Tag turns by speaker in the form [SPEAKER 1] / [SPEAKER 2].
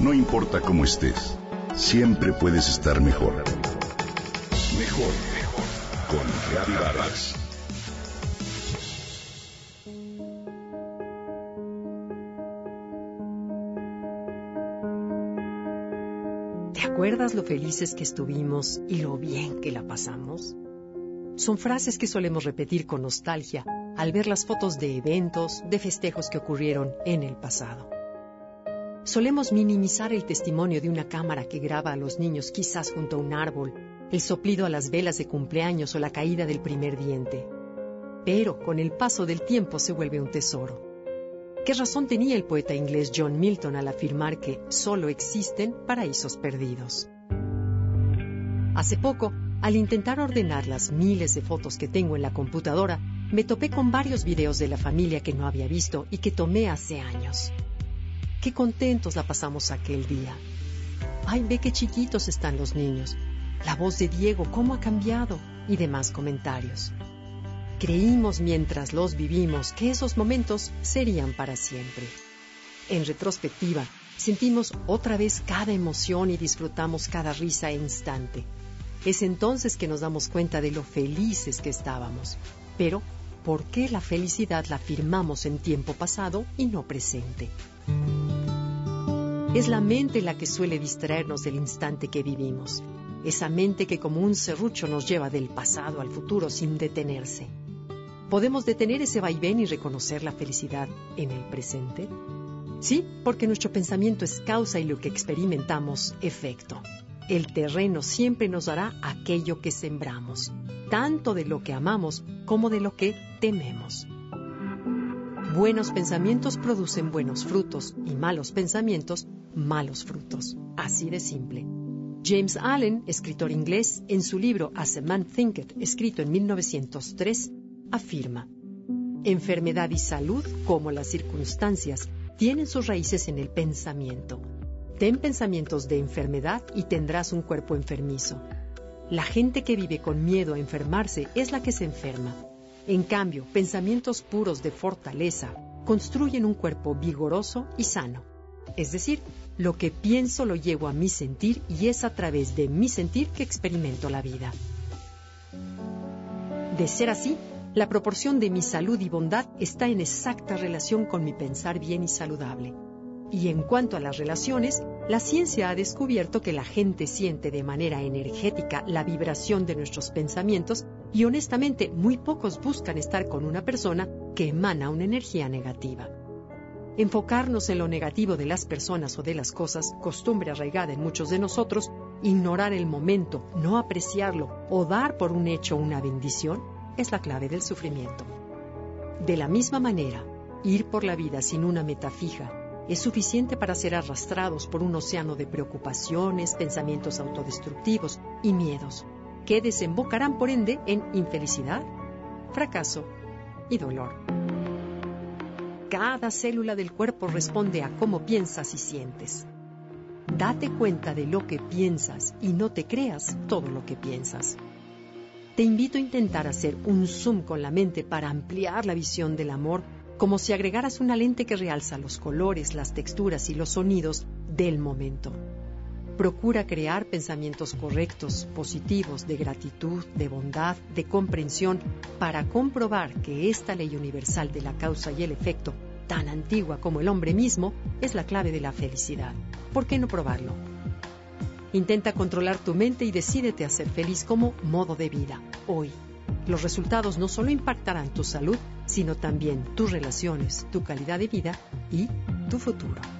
[SPEAKER 1] No importa cómo estés, siempre puedes estar mejor. Mejor, mejor. Con Reavivadas.
[SPEAKER 2] ¿Te acuerdas lo felices que estuvimos y lo bien que la pasamos? Son frases que solemos repetir con nostalgia al ver las fotos de eventos, de festejos que ocurrieron en el pasado. Solemos minimizar el testimonio de una cámara que graba a los niños quizás junto a un árbol, el soplido a las velas de cumpleaños o la caída del primer diente. Pero con el paso del tiempo se vuelve un tesoro. ¿Qué razón tenía el poeta inglés John Milton al afirmar que solo existen paraísos perdidos? Hace poco, al intentar ordenar las miles de fotos que tengo en la computadora, me topé con varios videos de la familia que no había visto y que tomé hace años. Qué contentos la pasamos aquel día. Ay, ve qué chiquitos están los niños. La voz de Diego, cómo ha cambiado y demás comentarios. Creímos mientras los vivimos que esos momentos serían para siempre. En retrospectiva, sentimos otra vez cada emoción y disfrutamos cada risa e instante. Es entonces que nos damos cuenta de lo felices que estábamos. Pero ¿por qué la felicidad la firmamos en tiempo pasado y no presente? Es la mente la que suele distraernos del instante que vivimos. Esa mente que como un serrucho nos lleva del pasado al futuro sin detenerse. ¿Podemos detener ese vaivén y reconocer la felicidad en el presente? Sí, porque nuestro pensamiento es causa y lo que experimentamos efecto. El terreno siempre nos dará aquello que sembramos, tanto de lo que amamos como de lo que tememos. Buenos pensamientos producen buenos frutos y malos pensamientos malos frutos. Así de simple. James Allen, escritor inglés, en su libro As a Man Thinketh, escrito en 1903, afirma, Enfermedad y salud, como las circunstancias, tienen sus raíces en el pensamiento. Ten pensamientos de enfermedad y tendrás un cuerpo enfermizo. La gente que vive con miedo a enfermarse es la que se enferma. En cambio, pensamientos puros de fortaleza construyen un cuerpo vigoroso y sano. Es decir, lo que pienso lo llevo a mi sentir y es a través de mi sentir que experimento la vida. De ser así, la proporción de mi salud y bondad está en exacta relación con mi pensar bien y saludable. Y en cuanto a las relaciones, la ciencia ha descubierto que la gente siente de manera energética la vibración de nuestros pensamientos y honestamente muy pocos buscan estar con una persona que emana una energía negativa. Enfocarnos en lo negativo de las personas o de las cosas, costumbre arraigada en muchos de nosotros, ignorar el momento, no apreciarlo o dar por un hecho una bendición, es la clave del sufrimiento. De la misma manera, ir por la vida sin una meta fija, es suficiente para ser arrastrados por un océano de preocupaciones, pensamientos autodestructivos y miedos, que desembocarán por ende en infelicidad, fracaso y dolor. Cada célula del cuerpo responde a cómo piensas y sientes. Date cuenta de lo que piensas y no te creas todo lo que piensas. Te invito a intentar hacer un zoom con la mente para ampliar la visión del amor como si agregaras una lente que realza los colores, las texturas y los sonidos del momento. Procura crear pensamientos correctos, positivos, de gratitud, de bondad, de comprensión, para comprobar que esta ley universal de la causa y el efecto, tan antigua como el hombre mismo, es la clave de la felicidad. ¿Por qué no probarlo? Intenta controlar tu mente y decídete a ser feliz como modo de vida, hoy. Los resultados no solo impactarán tu salud, sino también tus relaciones, tu calidad de vida y tu futuro.